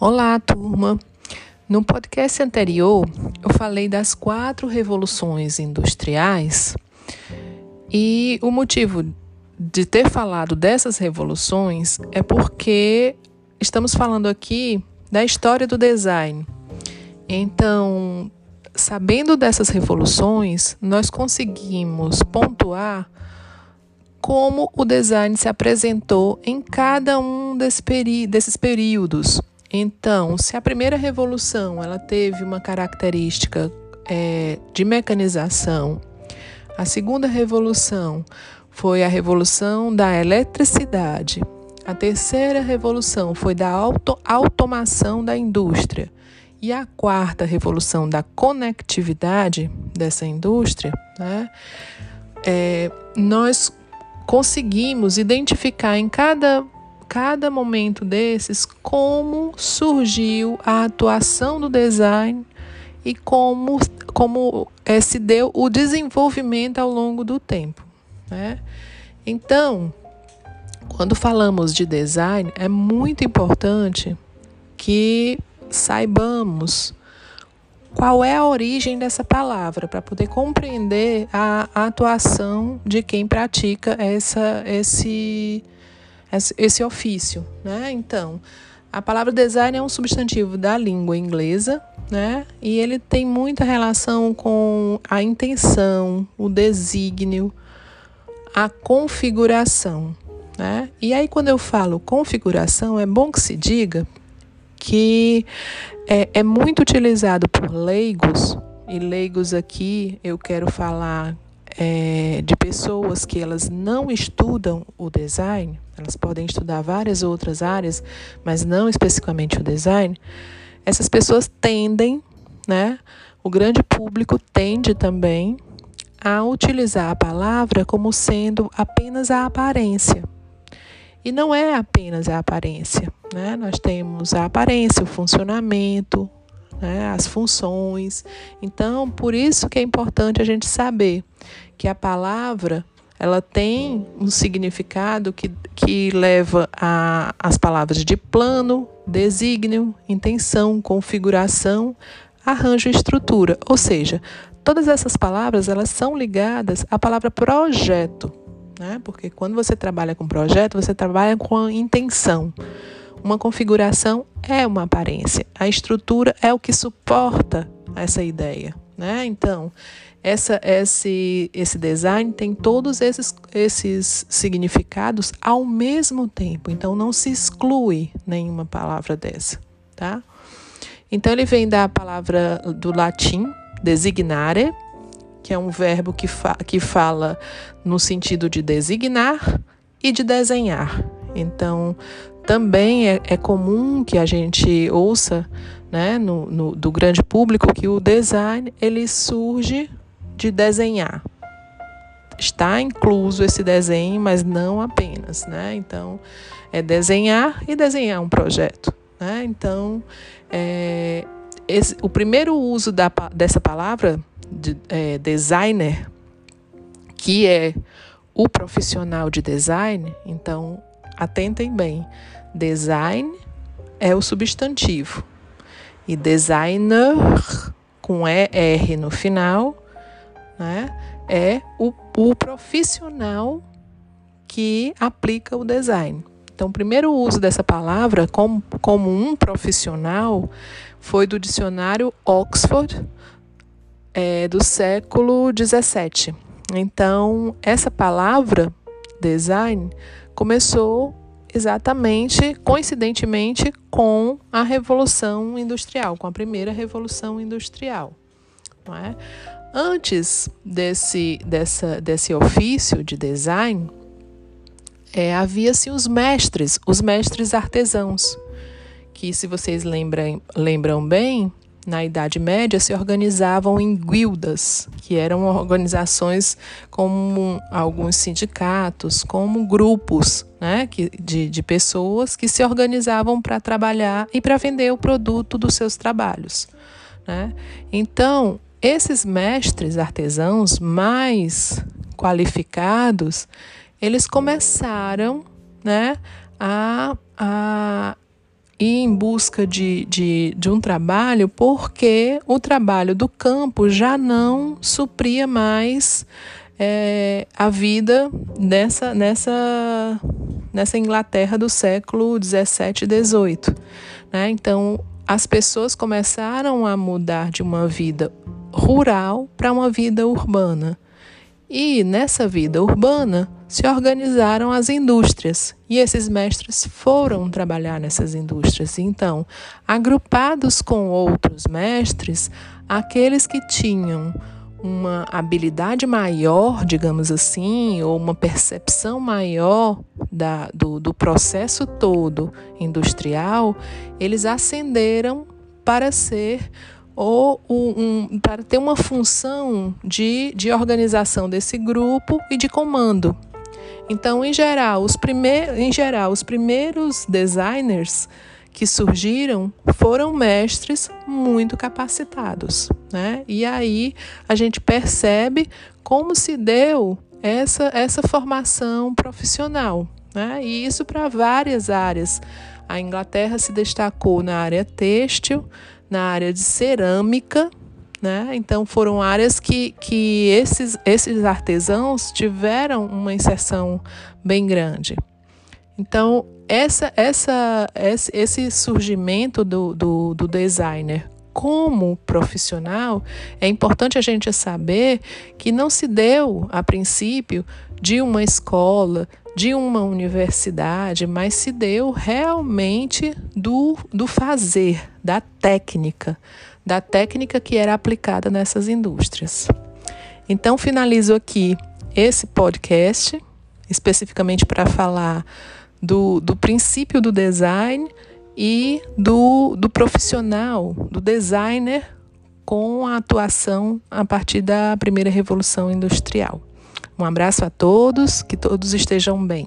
Olá, turma! No podcast anterior, eu falei das quatro revoluções industriais e o motivo de ter falado dessas revoluções é porque estamos falando aqui da história do design. Então, sabendo dessas revoluções, nós conseguimos pontuar como o design se apresentou em cada um desses períodos. Então, se a primeira revolução ela teve uma característica é, de mecanização, a segunda revolução foi a revolução da eletricidade, a terceira revolução foi da auto automação da indústria. E a quarta revolução da conectividade dessa indústria, né, é, nós conseguimos identificar em cada, cada momento desses como surgiu a atuação do design e como, como é, se deu o desenvolvimento ao longo do tempo. Né? Então, quando falamos de design, é muito importante que saibamos qual é a origem dessa palavra, para poder compreender a, a, atuação de quem pratica essa, esse, esse ofício. Né? Então, a palavra design é um substantivo da língua inglesa, né? E ele tem muita relação com a intenção, o desígnio, a configuração, né? E aí, quando eu falo configuração, é bom que se diga que é, é muito utilizado por leigos, e leigos aqui eu quero falar é, de pessoas que elas não estudam o design, elas podem estudar várias outras áreas, mas não especificamente o design. Essas pessoas tendem, né? O grande público tende também a utilizar a palavra como sendo apenas a aparência. E não é apenas a aparência, né? Nós temos a aparência, o funcionamento, né? as funções. Então, por isso que é importante a gente saber que a palavra ela tem um significado que, que leva a, as palavras de plano, desígnio, intenção, configuração, arranjo e estrutura. Ou seja, todas essas palavras elas são ligadas à palavra projeto né? Porque quando você trabalha com projeto, você trabalha com a intenção. Uma configuração é uma aparência, a estrutura é o que suporta essa ideia, né? Então, essa, esse, esse design tem todos esses, esses significados ao mesmo tempo, então não se exclui nenhuma palavra dessa, tá? Então, ele vem da palavra do latim designare, que é um verbo que, fa que fala no sentido de designar e de desenhar. Então, também é, é comum que a gente ouça né, no, no, do grande público que o design ele surge de desenhar. Está incluso esse desenho, mas não apenas. Né? Então, é desenhar e desenhar um projeto. Né? Então, é, esse, o primeiro uso da, dessa palavra de, é, designer, que é o profissional de design, então atentem bem. Design é o substantivo e designer com ER no final né, é o, o profissional que aplica o design. Então, o primeiro uso dessa palavra como, como um profissional foi do dicionário Oxford é, do século XVII. Então, essa palavra design começou exatamente, coincidentemente, com a Revolução Industrial, com a primeira Revolução Industrial. Não é? Antes desse, dessa, desse ofício de design, é, havia-se os mestres, os mestres artesãos, que, se vocês lembram, lembram bem, na Idade Média se organizavam em guildas, que eram organizações como alguns sindicatos, como grupos né, de, de pessoas que se organizavam para trabalhar e para vender o produto dos seus trabalhos. Né? Então, esses mestres artesãos mais qualificados, eles começaram né, a, a ir em busca de, de, de um trabalho porque o trabalho do campo já não supria mais é, a vida nessa, nessa, nessa Inglaterra do século 17 e 18. Né? Então, as pessoas começaram a mudar de uma vida rural para uma vida urbana. E nessa vida urbana se organizaram as indústrias e esses mestres foram trabalhar nessas indústrias. Então, agrupados com outros mestres, aqueles que tinham uma habilidade maior, digamos assim, ou uma percepção maior da, do, do processo todo industrial, eles ascenderam para ser ou um, um, para ter uma função de, de organização desse grupo e de comando. Então, em geral, os primeiros, em geral, os primeiros designers que surgiram foram mestres muito capacitados, né? E aí a gente percebe como se deu essa essa formação profissional, né? E isso para várias áreas. A Inglaterra se destacou na área têxtil, na área de cerâmica, né? Então foram áreas que, que esses, esses artesãos tiveram uma inserção bem grande. Então, essa, essa, esse surgimento do, do, do designer como profissional, é importante a gente saber que não se deu, a princípio, de uma escola, de uma universidade, mas se deu realmente do, do fazer, da técnica, da técnica que era aplicada nessas indústrias. Então, finalizo aqui esse podcast, especificamente para falar do, do princípio do design e do, do profissional, do designer com a atuação a partir da primeira revolução industrial. Um abraço a todos, que todos estejam bem.